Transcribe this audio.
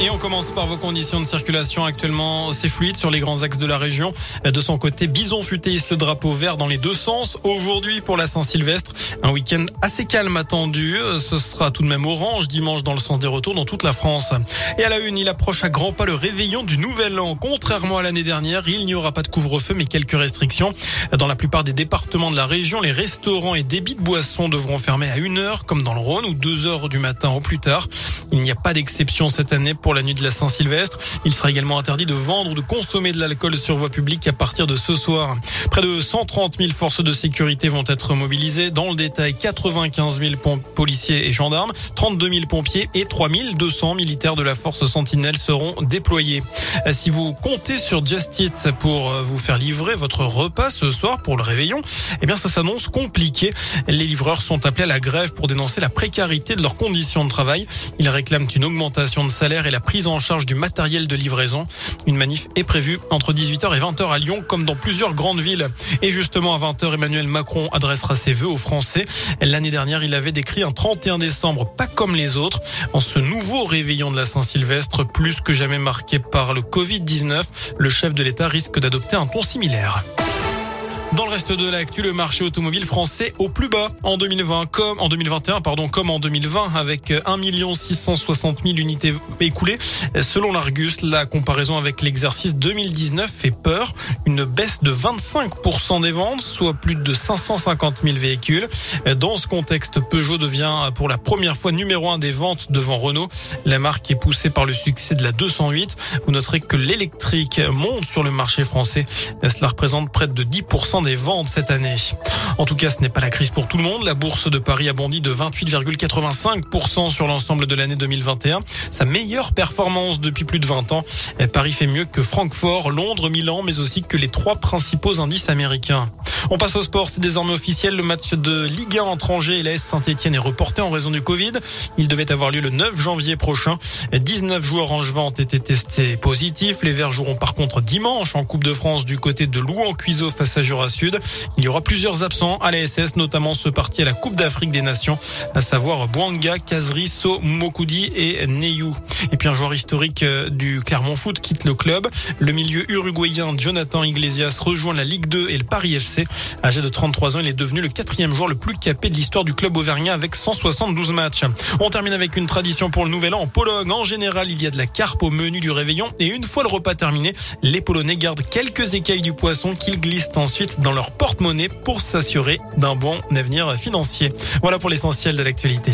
Et on commence par vos conditions de circulation. Actuellement, c'est fluide sur les grands axes de la région. De son côté, Bison futé le drapeau vert dans les deux sens. Aujourd'hui, pour la Saint-Sylvestre, un week-end assez calme attendu. Ce sera tout de même orange dimanche dans le sens des retours dans toute la France. Et à la une, il approche à grands pas le réveillon du Nouvel An. Contrairement à l'année dernière, il n'y aura pas de couvre-feu, mais quelques restrictions. Dans la plupart des départements de la région, les restaurants et débits de boissons devront fermer à une heure, comme dans le Rhône, ou deux heures du matin au plus tard. Il n'y a pas d'exception cette année pour la nuit de la Saint-Sylvestre. Il sera également interdit de vendre ou de consommer de l'alcool sur voie publique à partir de ce soir. Près de 130 000 forces de sécurité vont être mobilisées. Dans le détail, 95 000 policiers et gendarmes, 32 000 pompiers et 3 200 militaires de la force Sentinelle seront déployés. Si vous comptez sur Just Eat pour vous faire livrer votre repas ce soir pour le réveillon, eh bien ça s'annonce compliqué. Les livreurs sont appelés à la grève pour dénoncer la précarité de leurs conditions de travail. Ils réclament une augmentation de salaire et la prise en charge du matériel de livraison. Une manif est prévue entre 18h et 20h à Lyon, comme dans plusieurs grandes villes. Et justement, à 20h, Emmanuel Macron adressera ses vœux aux Français. L'année dernière, il avait décrit un 31 décembre pas comme les autres. En ce nouveau réveillon de la Saint-Sylvestre, plus que jamais marqué par le Covid-19, le chef de l'État risque d'adopter un ton similaire. Dans le reste de l'actu, le marché automobile français au plus bas en 2020, comme en 2021, pardon, comme en 2020, avec 1 660 000 unités écoulées. Selon l'Argus, la comparaison avec l'exercice 2019 fait peur. Une baisse de 25% des ventes, soit plus de 550 000 véhicules. Dans ce contexte, Peugeot devient pour la première fois numéro un des ventes devant Renault. La marque est poussée par le succès de la 208. Vous noterez que l'électrique monte sur le marché français. Cela représente près de 10% des ventes cette année. En tout cas, ce n'est pas la crise pour tout le monde. La bourse de Paris a bondi de 28,85% sur l'ensemble de l'année 2021. Sa meilleure performance depuis plus de 20 ans. Paris fait mieux que Francfort, Londres, Milan, mais aussi que les trois principaux indices américains. On passe au sport, c'est désormais officiel. Le match de Ligue 1 entre Angers et la Saint-Etienne est reporté en raison du Covid. Il devait avoir lieu le 9 janvier prochain. 19 joueurs angevins ont été testés positifs. Les Verts joueront par contre dimanche en Coupe de France du côté de Louan Cuiseau face à Jura Sud. Il y aura plusieurs absents à la SS, notamment ce parti à la Coupe d'Afrique des Nations, à savoir Bouanga, Kazri, So, Mokoudi et Neyou. Et puis un joueur historique euh, du Clermont Foot quitte le club. Le milieu uruguayen Jonathan Iglesias rejoint la Ligue 2 et le Paris FC. Âgé de 33 ans, il est devenu le quatrième joueur le plus capé de l'histoire du club auvergnat avec 172 matchs. On termine avec une tradition pour le nouvel an en Pologne. En général, il y a de la carpe au menu du réveillon et une fois le repas terminé, les Polonais gardent quelques écailles du poisson qu'ils glissent ensuite dans leur porte-monnaie pour s'assurer d'un bon avenir financier. Voilà pour l'essentiel de l'actualité.